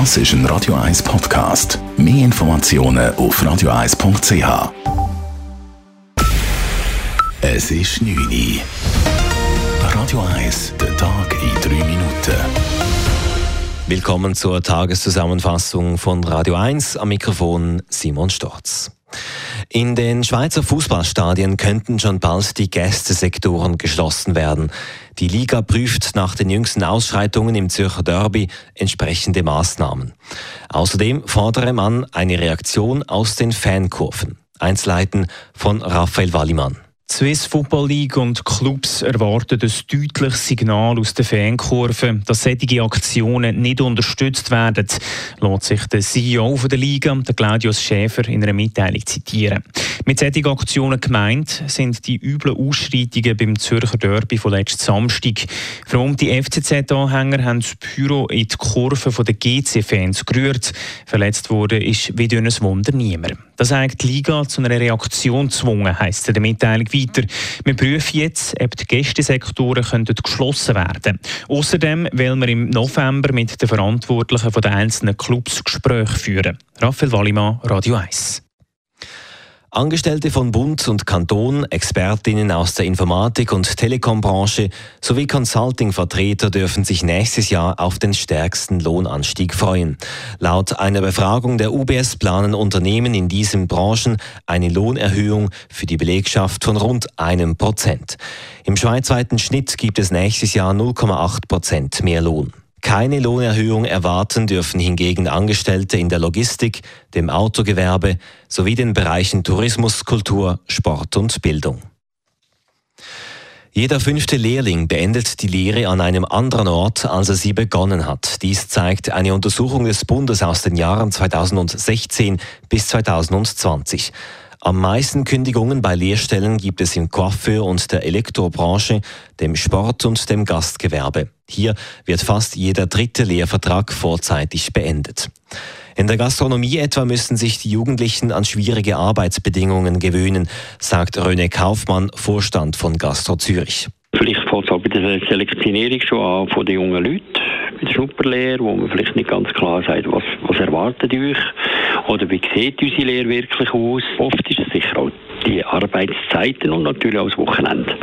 Das ist ein Radio 1 Podcast. Mehr Informationen auf radio1.ch. Es ist 9 Uhr. Radio 1, der Tag in 3 Minuten. Willkommen zur Tageszusammenfassung von Radio 1. Am Mikrofon Simon Storz. In den Schweizer Fußballstadien könnten schon bald die Gästesektoren geschlossen werden. Die Liga prüft nach den jüngsten Ausschreitungen im Zürcher Derby entsprechende Maßnahmen. Außerdem fordere man eine Reaktion aus den Fankurven. Einzelheiten von Raphael Wallimann. Swiss Football League und Clubs erwarten ein deutliches Signal aus der Fankurve, dass solche Aktionen nicht unterstützt werden, lässt sich der CEO der Liga, der Claudius Schäfer, in einer Mitteilung zitieren. Mit solchen Aktionen gemeint sind die üblen Ausschreitungen beim Zürcher Derby von letzten Samstag. Allem die FCZ-Anhänger haben das Büro in die Kurve der GC-Fans gerührt. Verletzt wurde ist wie durch ein Wunder niemand. Das hat die Liga zu einer Reaktion gezwungen, heisst in der Mitteilung weiter. Wir prüfen jetzt, ob die Gästesektoren könnten geschlossen werden können. Außerdem wollen wir im November mit den Verantwortlichen der einzelnen Clubs Gespräche führen. Raphael Wallimann, Radio 1. Angestellte von Bund und Kanton, Expertinnen aus der Informatik- und Telekombranche sowie Consulting-Vertreter dürfen sich nächstes Jahr auf den stärksten Lohnanstieg freuen. Laut einer Befragung der UBS planen Unternehmen in diesen Branchen eine Lohnerhöhung für die Belegschaft von rund einem Prozent. Im schweizweiten Schnitt gibt es nächstes Jahr 0,8 Prozent mehr Lohn. Keine Lohnerhöhung erwarten dürfen hingegen Angestellte in der Logistik, dem Autogewerbe sowie den Bereichen Tourismus, Kultur, Sport und Bildung. Jeder fünfte Lehrling beendet die Lehre an einem anderen Ort, als er sie begonnen hat. Dies zeigt eine Untersuchung des Bundes aus den Jahren 2016 bis 2020. Am meisten Kündigungen bei Lehrstellen gibt es im Coiffeur- und der Elektrobranche, dem Sport- und dem Gastgewerbe. Hier wird fast jeder dritte Lehrvertrag vorzeitig beendet. In der Gastronomie etwa müssen sich die Jugendlichen an schwierige Arbeitsbedingungen gewöhnen, sagt René Kaufmann, Vorstand von Gastro Zürich. Vielleicht fängt es auch bei der Selektionierung schon an von den jungen Leuten, bei der Schnupperlehre, wo man vielleicht nicht ganz klar sagt, was, was erwartet euch oder wie sieht unsere Lehre wirklich aus. Oft ist es sicher auch die Arbeitszeiten und natürlich auch das Wochenende.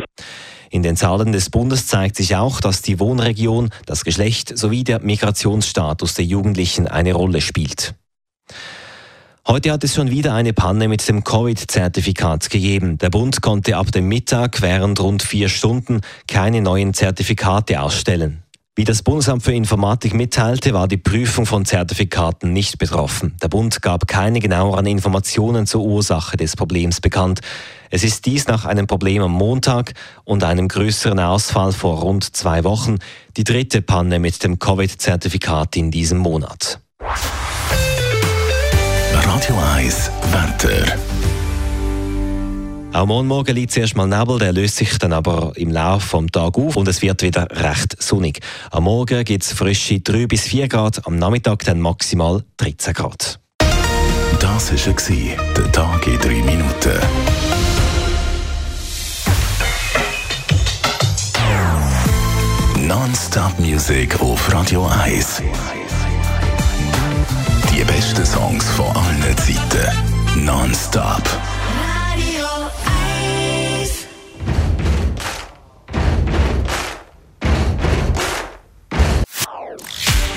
In den Zahlen des Bundes zeigt sich auch, dass die Wohnregion, das Geschlecht sowie der Migrationsstatus der Jugendlichen eine Rolle spielt. Heute hat es schon wieder eine Panne mit dem Covid-Zertifikat gegeben. Der Bund konnte ab dem Mittag während rund vier Stunden keine neuen Zertifikate ausstellen. Wie das Bundesamt für Informatik mitteilte, war die Prüfung von Zertifikaten nicht betroffen. Der Bund gab keine genaueren Informationen zur Ursache des Problems bekannt. Es ist dies nach einem Problem am Montag und einem größeren Ausfall vor rund zwei Wochen die dritte Panne mit dem Covid-Zertifikat in diesem Monat. Radio 1 Wetter. Auch morgen Morgen liegt zuerst mal Nebel, der löst sich dann aber im Laufe des Tages auf und es wird wieder recht sonnig. Am Morgen gibt es frische 3 bis 4 Grad, am Nachmittag dann maximal 13 Grad. Das war der Tag in 3 Minuten. Non-Stop Music auf Radio 1. Die besten Songs von allen Zeiten. Non-Stop.